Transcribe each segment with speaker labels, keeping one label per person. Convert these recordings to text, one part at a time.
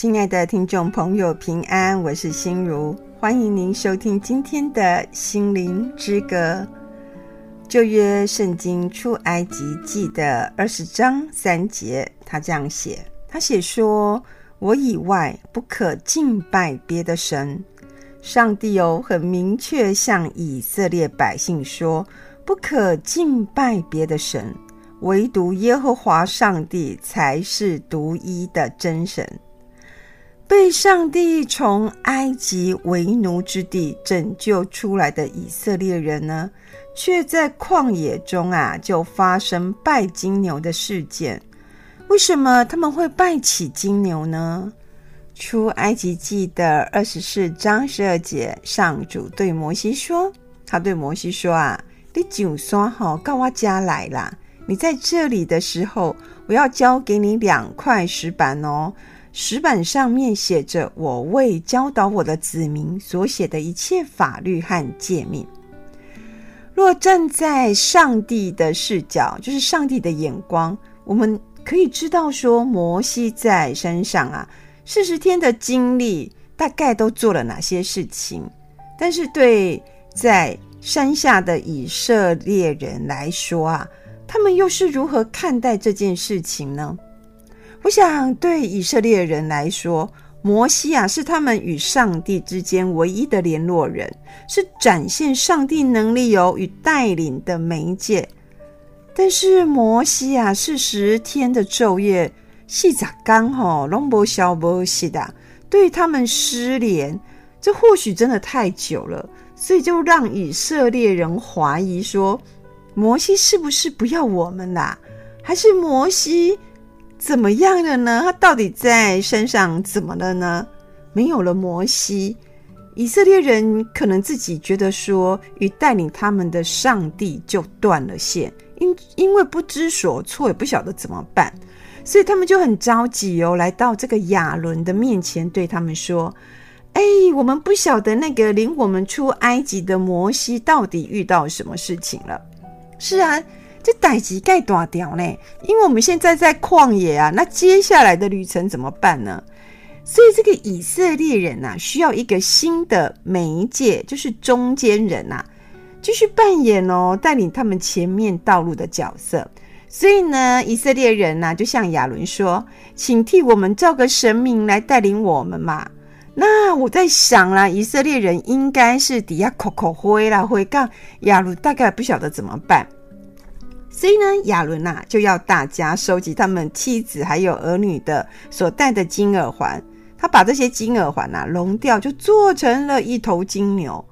Speaker 1: 亲爱的听众朋友，平安，我是心如，欢迎您收听今天的心灵之歌。旧约圣经出埃及记的二十章三节，他这样写：他写说，我以外不可敬拜别的神。上帝有很明确向以色列百姓说，不可敬拜别的神。唯独耶和华上帝才是独一的真神。被上帝从埃及为奴之地拯救出来的以色列人呢，却在旷野中啊，就发生拜金牛的事件。为什么他们会拜起金牛呢？出埃及记的二十四章十二节，上主对摩西说：“他对摩西说啊，你就算好到我家来啦。”你在这里的时候，我要交给你两块石板哦。石板上面写着我为教导我的子民所写的一切法律和诫命。若站在上帝的视角，就是上帝的眼光，我们可以知道说，摩西在山上啊，四十天的经历，大概都做了哪些事情。但是对在山下的以色列人来说啊。他们又是如何看待这件事情呢？我想，对以色列人来说，摩西啊是他们与上帝之间唯一的联络人，是展现上帝能力有与带领的媒介。但是摩西啊，四十天的昼夜，细咋刚好龙伯小波西的，对他们失联，这或许真的太久了，所以就让以色列人怀疑说。摩西是不是不要我们啦？还是摩西怎么样了呢？他到底在山上怎么了呢？没有了摩西，以色列人可能自己觉得说，与带领他们的上帝就断了线，因因为不知所措，也不晓得怎么办，所以他们就很着急哦，来到这个亚伦的面前，对他们说：“哎，我们不晓得那个领我们出埃及的摩西到底遇到什么事情了。”是啊，这代志该大条呢，因为我们现在在旷野啊，那接下来的旅程怎么办呢？所以这个以色列人啊，需要一个新的媒介，就是中间人啊，继续扮演哦，带领他们前面道路的角色。所以呢，以色列人呢，就向亚伦说：“请替我们造个神明来带领我们嘛。”那我在想啦，以色列人应该是底下口口灰啦，灰杠亚伦大概不晓得怎么办，所以呢，亚伦呐就要大家收集他们妻子还有儿女的所戴的金耳环，他把这些金耳环呐熔掉，就做成了一头金牛。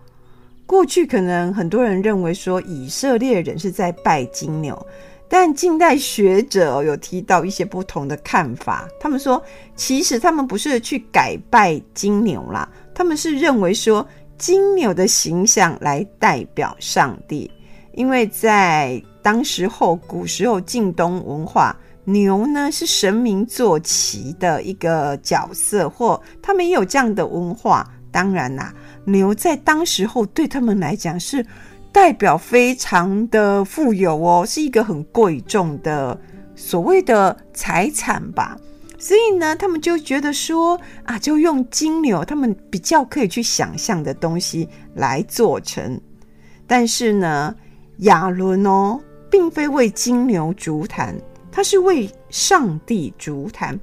Speaker 1: 过去可能很多人认为说以色列人是在拜金牛。但近代学者有提到一些不同的看法，他们说，其实他们不是去改拜金牛啦，他们是认为说金牛的形象来代表上帝，因为在当时候古时候近东文化，牛呢是神明坐骑的一个角色，或他们也有这样的文化。当然啦，牛在当时候对他们来讲是。代表非常的富有哦，是一个很贵重的所谓的财产吧。所以呢，他们就觉得说啊，就用金牛，他们比较可以去想象的东西来做成。但是呢，亚伦哦，并非为金牛足坛，他是为上帝足坛，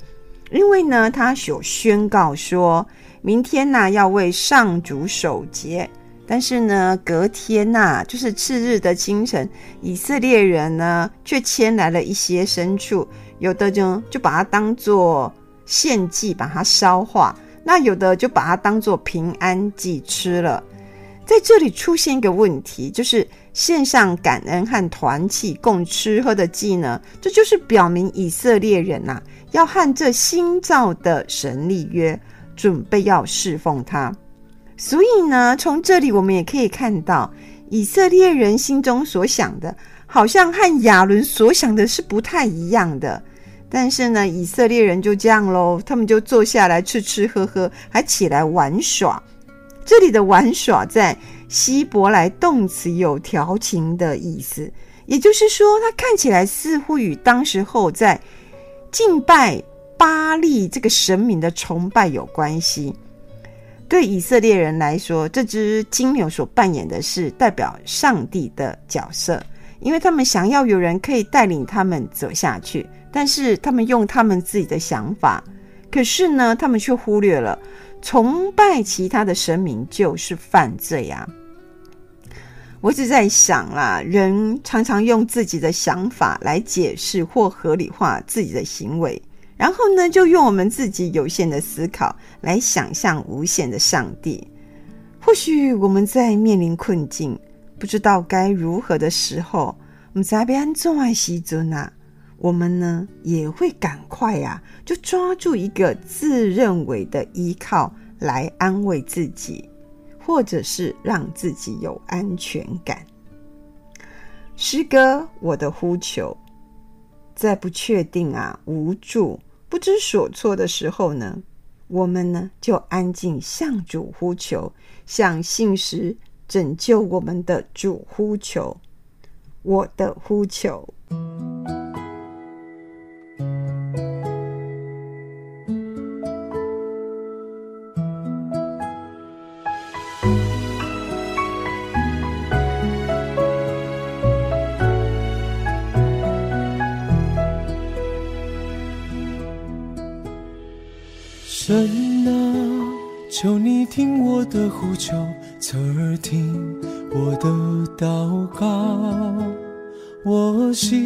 Speaker 1: 因为呢，他有宣告说，明天呢要为上主守节。但是呢，隔天呐、就是次日的清晨，以色列人呢却牵来了一些牲畜，有的就就把它当做献祭，把它烧化；那有的就把它当做平安祭吃了。在这里出现一个问题，就是献上感恩和团契共吃喝的祭呢，这就是表明以色列人呐、啊、要和这新造的神立约，准备要侍奉他。所以呢，从这里我们也可以看到，以色列人心中所想的，好像和亚伦所想的是不太一样的。但是呢，以色列人就这样喽，他们就坐下来吃吃喝喝，还起来玩耍。这里的玩耍在希伯来动词有调情的意思，也就是说，它看起来似乎与当时候在敬拜巴力这个神明的崇拜有关系。对以色列人来说，这只金牛所扮演的是代表上帝的角色，因为他们想要有人可以带领他们走下去，但是他们用他们自己的想法，可是呢，他们却忽略了崇拜其他的神明就是犯罪啊。我一直在想啦，人常常用自己的想法来解释或合理化自己的行为。然后呢，就用我们自己有限的思考来想象无限的上帝。或许我们在面临困境，不知道该如何的时候，我们在被安重爱锡尊啊，我们呢也会赶快呀、啊，就抓住一个自认为的依靠来安慰自己，或者是让自己有安全感。诗歌，我的呼求。在不确定啊、无助、不知所措的时候呢，我们呢就安静向主呼求，向信实拯救我们的主呼求，我的呼求。
Speaker 2: 神啊，求你听我的呼求，侧耳听我的祷告。我心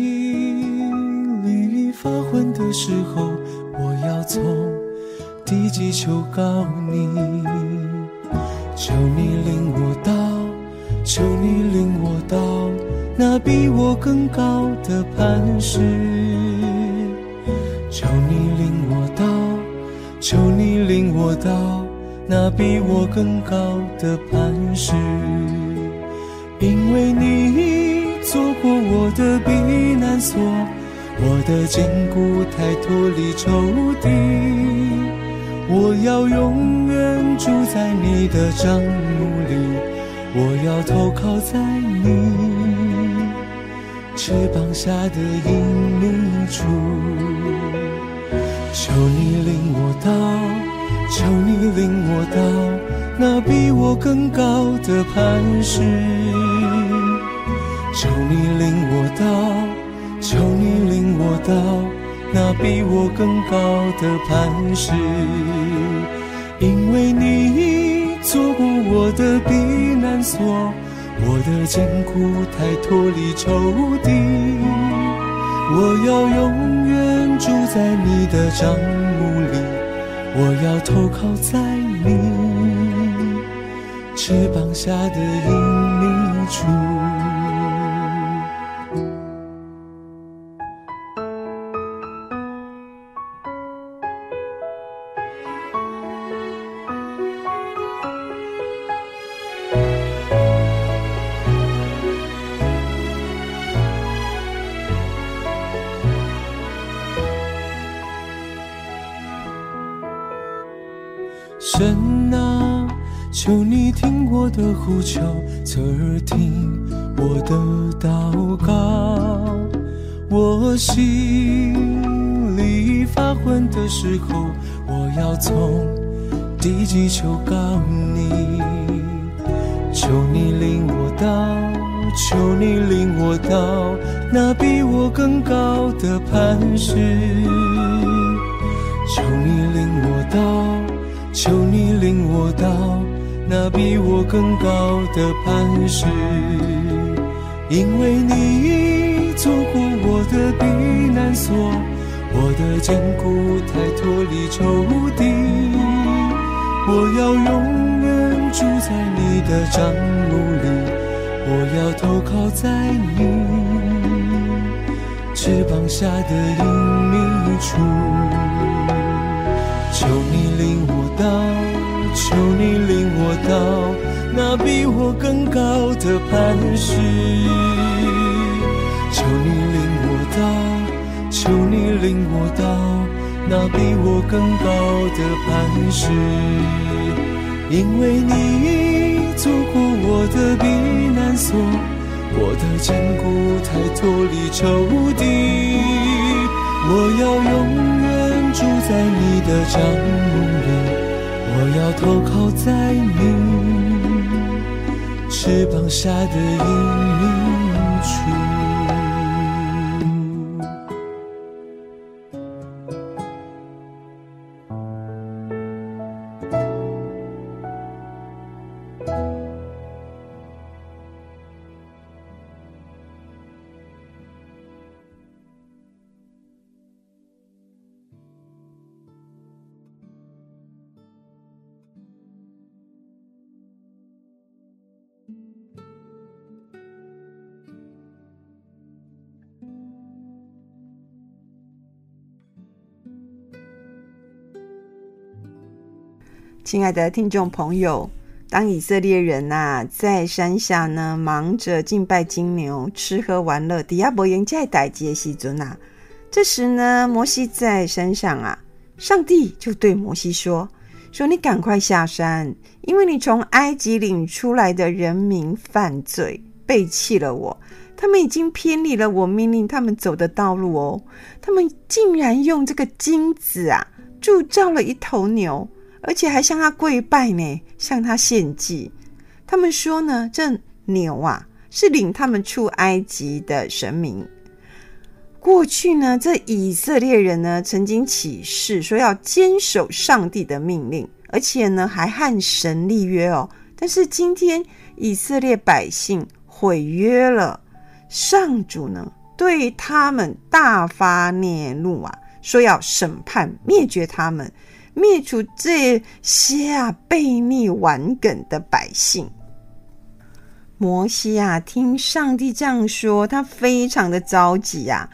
Speaker 2: 里发昏的时候，我要从地极求告你，求你领我到，求你领我到那比我更高的磐石，求你领。求你领我到那比我更高的磐石，因为你做过我的避难所，我的坚固台脱离仇敌。我要永远住在你的帐幕里，我要投靠在你翅膀下的隐秘处。求你领我到，求你领我到那比我更高的磐石。求你领我到，求你领我到那比我更高的磐石。因为你做过我的避难所，我的坚固太脱离仇敌。我要永远住在你的帐幕里，我要投靠在你翅膀下的隐秘处。神啊，求你听我的呼求，侧耳听我的祷告。我心里发昏的时候，我要从地极求告你，求你领我到，求你领我到那比我更高的磐石，求你领我到。求你领我到那比我更高的磐石，因为你做过我的避难所，我的坚固太脱离仇敌。我要永远住在你的帐幕里，我要投靠在你翅膀下的隐秘处。求你领我到，求你领我到那比我更高的磐石。求你领我到，求你领我到那比我更高的磐石。因为你做过我的避难所，我的坚固太脱离仇敌。我要永远。住在你的帐幕里，我要投靠在你翅膀下的阴影。
Speaker 1: 亲爱的听众朋友，当以色列人呐、啊、在山下呢忙着敬拜金牛、吃喝玩乐，底亚伯言在代接西尊呐，这时呢，摩西在山上啊，上帝就对摩西说：“说你赶快下山，因为你从埃及领出来的人民犯罪，背弃了我，他们已经偏离了我命令他们走的道路哦，他们竟然用这个金子啊铸造了一头牛。”而且还向他跪拜呢，向他献祭。他们说呢，这牛啊是领他们出埃及的神明。过去呢，这以色列人呢曾经起誓说要坚守上帝的命令，而且呢还和神立约哦。但是今天以色列百姓毁约了，上主呢对他们大发烈怒啊，说要审判灭绝他们。灭除这些啊悖逆顽梗的百姓。摩西啊，听上帝这样说，他非常的着急啊。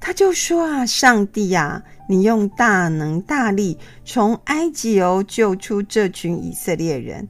Speaker 1: 他就说啊：“上帝啊，你用大能大力从埃及哦救出这群以色列人，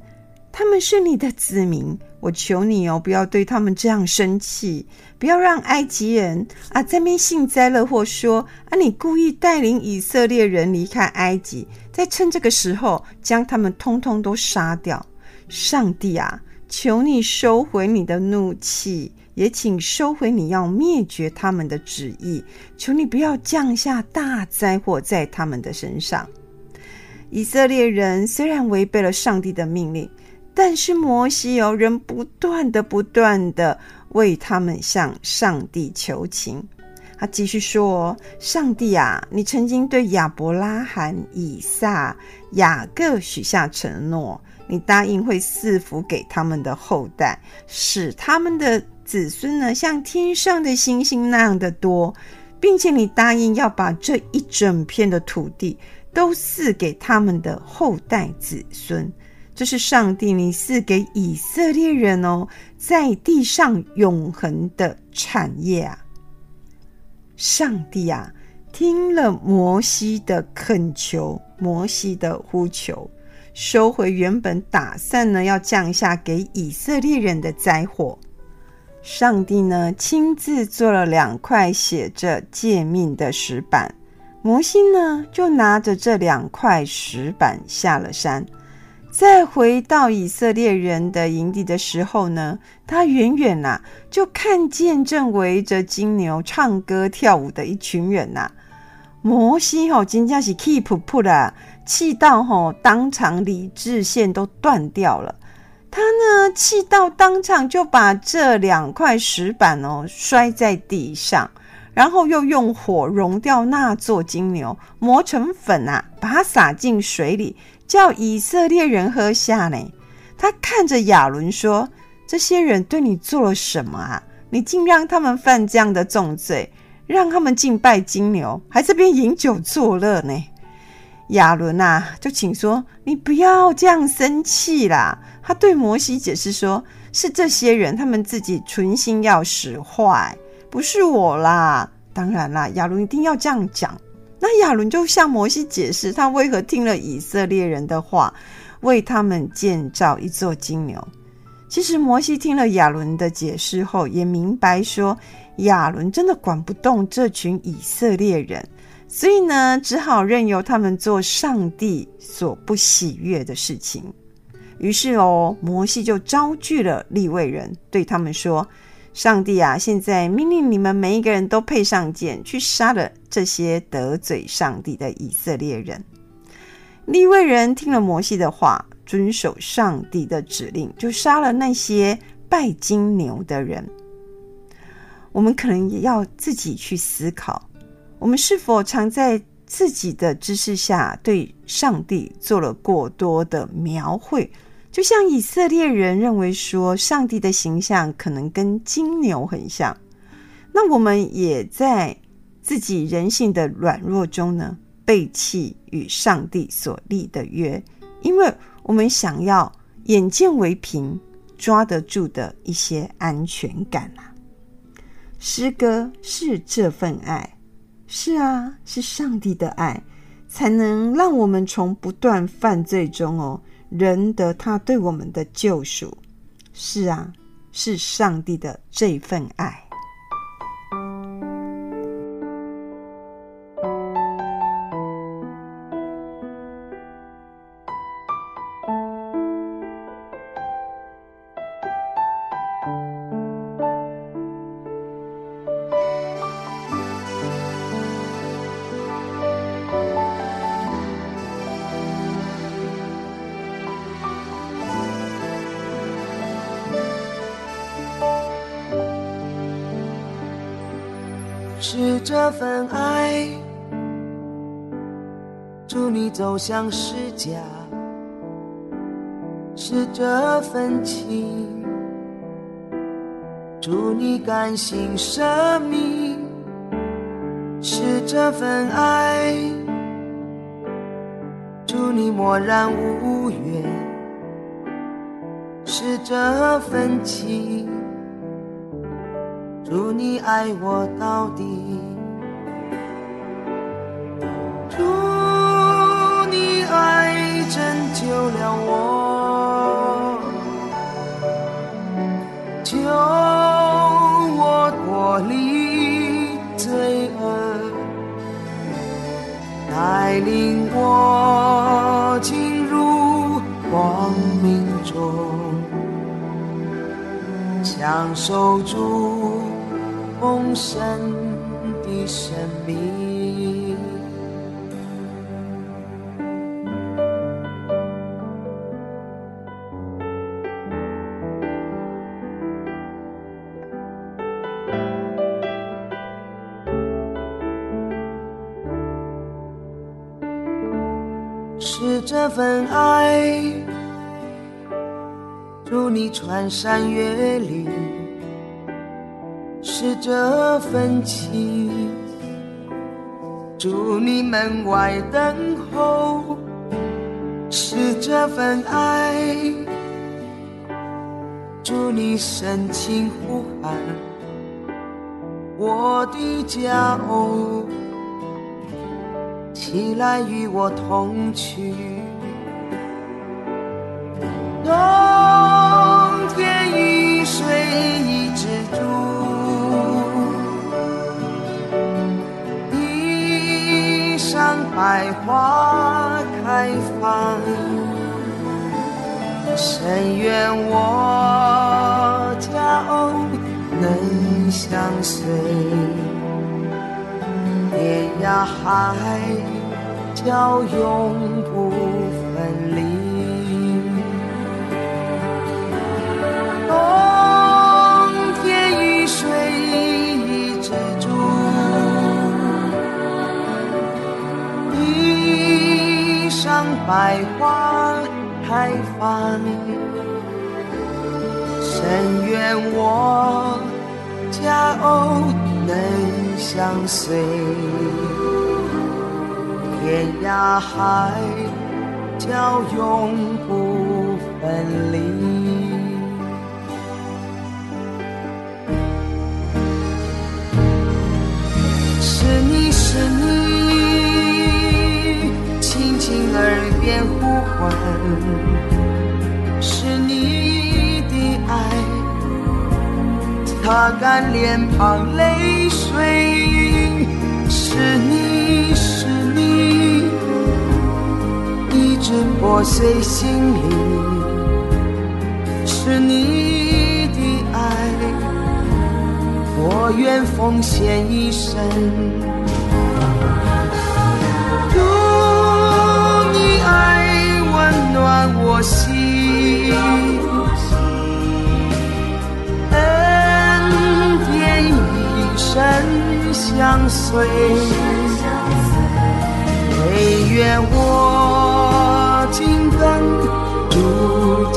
Speaker 1: 他们是你的子民。”我求你哦，不要对他们这样生气，不要让埃及人啊在那边幸灾乐祸说啊，你故意带领以色列人离开埃及，再趁这个时候将他们通通都杀掉。上帝啊，求你收回你的怒气，也请收回你要灭绝他们的旨意。求你不要降下大灾祸在他们的身上。以色列人虽然违背了上帝的命令。但是摩西哦，仍不断的、不断的为他们向上帝求情。他继续说：“上帝啊，你曾经对亚伯拉罕、以撒、雅各许下承诺，你答应会赐福给他们的后代，使他们的子孙呢，像天上的星星那样的多，并且你答应要把这一整片的土地都赐给他们的后代子孙。”这是上帝你赐给以色列人哦，在地上永恒的产业啊！上帝啊，听了摩西的恳求，摩西的呼求，收回原本打算呢要降下给以色列人的灾祸。上帝呢亲自做了两块写着诫命的石板，摩西呢就拿着这两块石板下了山。再回到以色列人的营地的时候呢，他远远呐、就看见正围着金牛唱歌跳舞的一群人呐、摩西吼真正是气噗噗的，气到吼当场理智线都断掉了。他呢气到当场就把这两块石板哦摔在地上，然后又用火熔掉那座金牛，磨成粉啊，把它撒进水里。叫以色列人喝下呢？他看着亚伦说：“这些人对你做了什么啊？你竟让他们犯这样的重罪，让他们敬拜金牛，还这边饮酒作乐呢？”亚伦啊，就请说：“你不要这样生气啦。”他对摩西解释说：“是这些人他们自己存心要使坏，不是我啦。”当然啦，亚伦一定要这样讲。那亚伦就向摩西解释，他为何听了以色列人的话，为他们建造一座金牛。其实摩西听了亚伦的解释后，也明白说亚伦真的管不动这群以色列人，所以呢，只好任由他们做上帝所不喜悦的事情。于是哦，摩西就招聚了利未人，对他们说：“上帝啊，现在命令你们每一个人都配上剑，去杀了这些得罪上帝的以色列人。利未人听了摩西的话，遵守上帝的指令，就杀了那些拜金牛的人。我们可能也要自己去思考，我们是否常在自己的知识下对上帝做了过多的描绘？就像以色列人认为说，上帝的形象可能跟金牛很像，那我们也在自己人性的软弱中呢，背弃与上帝所立的约，因为我们想要眼见为凭，抓得住的一些安全感啊。诗歌是这份爱，是啊，是上帝的爱，才能让我们从不断犯罪中哦。仁得他对我们的救赎，是啊，是上帝的这份爱。
Speaker 3: 是这份爱，祝你走向十架；是这份情，祝你甘心舍命；是这份爱，祝你默然无怨；是这份情。祝你爱我到底，祝你爱拯救了我，救我脱离罪恶，带领我进入光明中，享受主。丰盛的生命，是这份爱，助你穿山越岭。这份情，祝你门外等候；是这份爱，祝你深情呼喊。我的家哦，起来与我同去。冬天雨水百花开放，深愿我佳偶能相随，天涯海角永不分离。冬天雨水上百花开放，深愿我佳偶能相随，天涯海角永不分离。是你是你。边呼唤，是你的爱，擦干脸庞泪水。是你是你，一直破碎心灵。是你的爱，我愿奉献一生。爱温暖我心，恩典一生相随，惟愿我紧跟主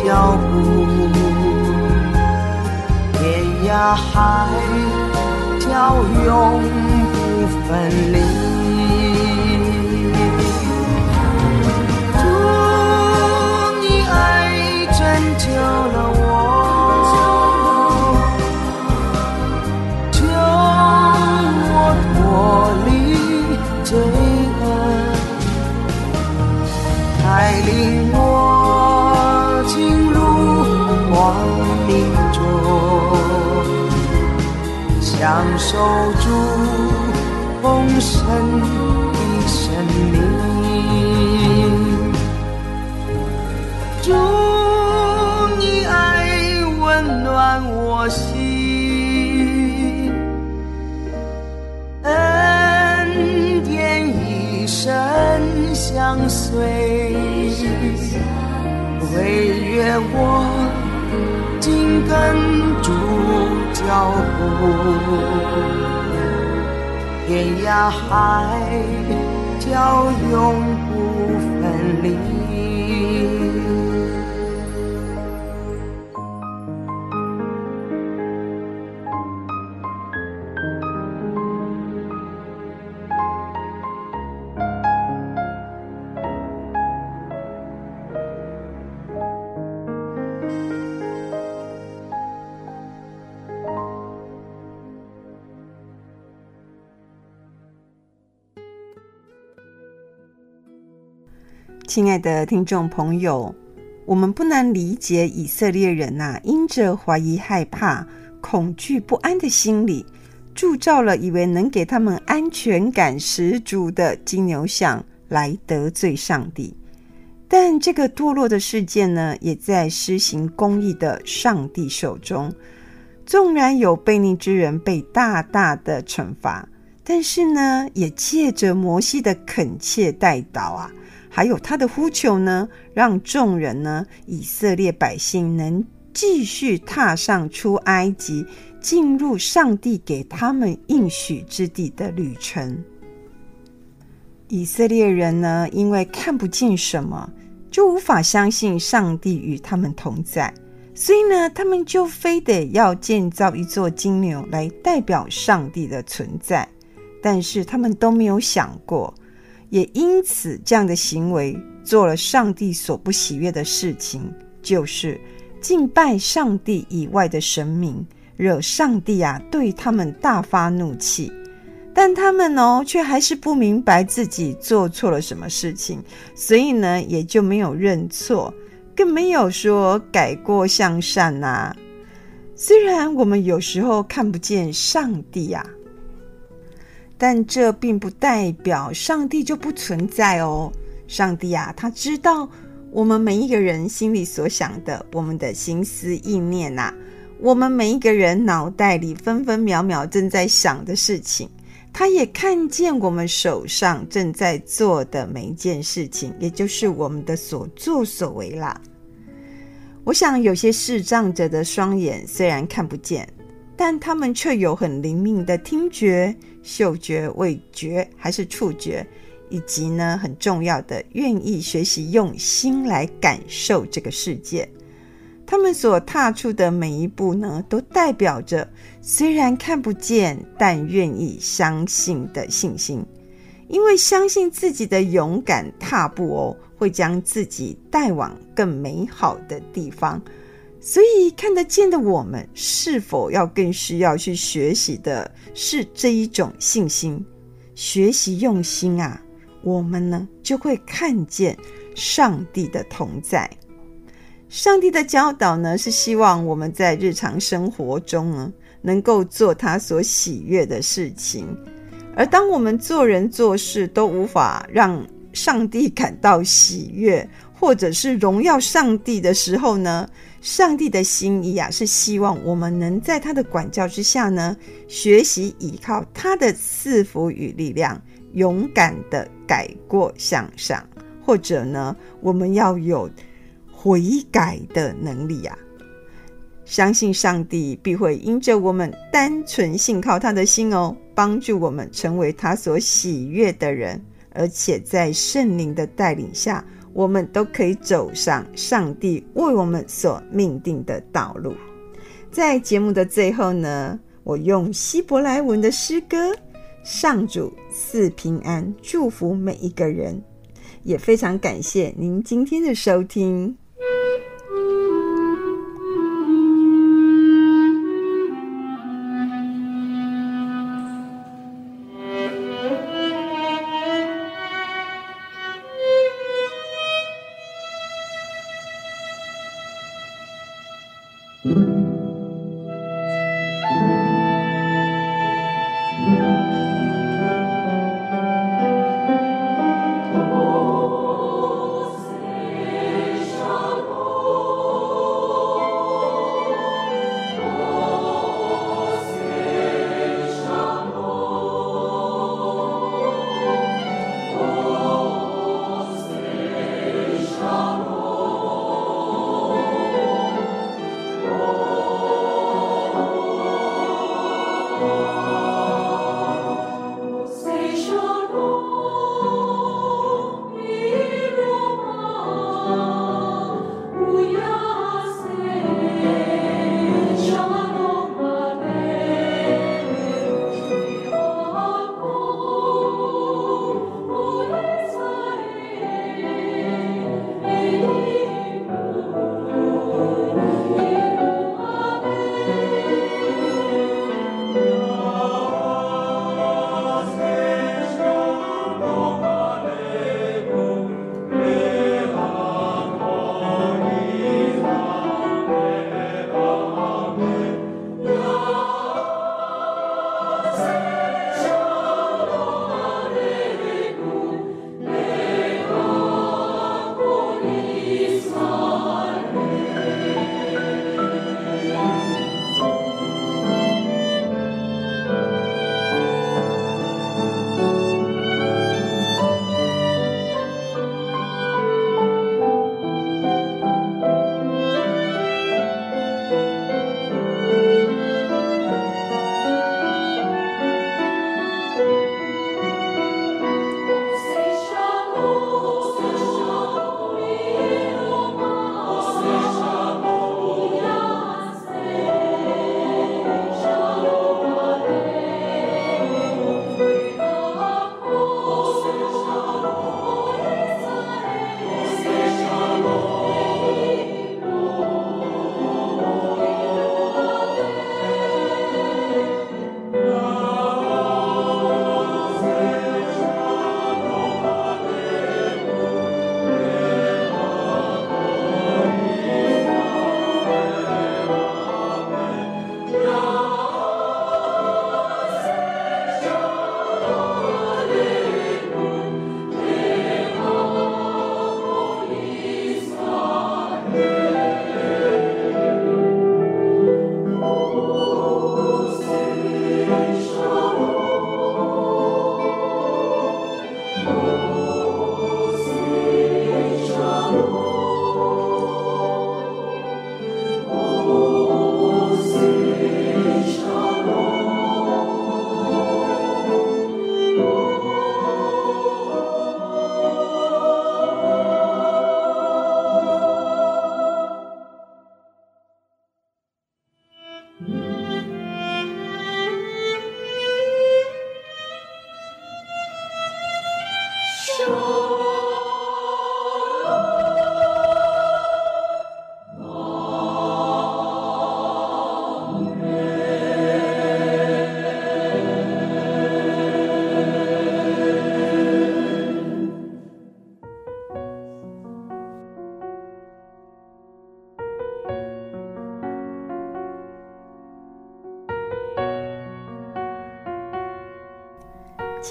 Speaker 3: 脚步。天涯海角永不分离。守住丰盛的生命，祝，你爱温暖我心，恩典一生相随，惟愿我紧跟脚步，天涯海角永不分离。
Speaker 1: 亲爱的听众朋友，我们不难理解以色列人呐、因着怀疑、害怕、恐惧、不安的心理，铸造了以为能给他们安全感十足的金牛像来得罪上帝。但这个堕落的事件呢，也在施行公义的上帝手中。纵然有悖逆之人被大大的惩罚，但是呢，也借着摩西的恳切代祷啊。还有他的呼求呢，让众人呢，以色列百姓能继续踏上出埃及、进入上帝给他们应许之地的旅程。以色列人呢，因为看不见什么，就无法相信上帝与他们同在，所以呢，他们就非得要建造一座金牛来代表上帝的存在，但是他们都没有想过。也因此，这样的行为做了上帝所不喜悦的事情，就是敬拜上帝以外的神明，惹上帝啊对他们大发怒气。但他们哦，却还是不明白自己做错了什么事情，所以呢，也就没有认错，更没有说改过向善呐、啊。虽然我们有时候看不见上帝呀、啊。但这并不代表上帝就不存在哦。上帝啊，他知道我们每一个人心里所想的，我们的心思意念呐、啊，我们每一个人脑袋里分分秒秒正在想的事情，他也看见我们手上正在做的每一件事情，也就是我们的所作所为啦。我想有些视障者的双眼虽然看不见，但他们却有很灵敏的听觉。嗅觉、味觉还是触觉，以及呢，很重要的，愿意学习用心来感受这个世界。他们所踏出的每一步呢，都代表着虽然看不见，但愿意相信的信心。因为相信自己的勇敢踏步哦，会将自己带往更美好的地方。所以看得见的我们，是否要更需要去学习的是这一种信心？学习用心啊，我们呢就会看见上帝的同在。上帝的教导呢，是希望我们在日常生活中呢，能够做他所喜悦的事情。而当我们做人做事都无法让上帝感到喜悦，或者是荣耀上帝的时候呢，上帝的心意啊，是希望我们能在他的管教之下呢，学习依靠他的赐福与力量，勇敢的改过向上，或者呢，我们要有悔改的能力啊。相信上帝必会因着我们单纯信靠他的心哦，帮助我们成为他所喜悦的人，而且在圣灵的带领下，我们都可以走上上帝为我们所命定的道路。在节目的最后呢，我用希伯来文的诗歌《上主赐平安》祝福每一个人，也非常感谢您今天的收听。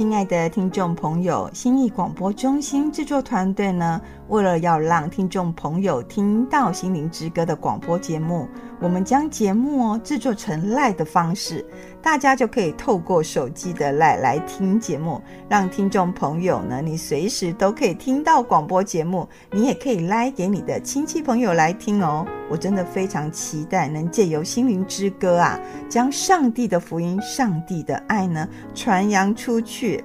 Speaker 1: King 的听众朋友，心意广播中心制作团队呢，为了要让听众朋友听到《心灵之歌》的广播节目，我们将节目哦制作成 LINE 的方式，大家就可以透过手机的 LINE 来听节目，让听众朋友呢，你随时都可以听到广播节目，你也可以赖给你的亲戚朋友来听哦。我真的非常期待能借由《心灵之歌》啊，将上帝的福音、上帝的爱呢传扬出去，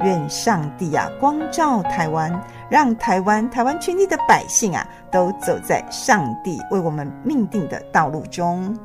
Speaker 1: 愿上帝啊光照台湾，让台湾台湾全体的百姓啊都走在上帝为我们命定的道路中。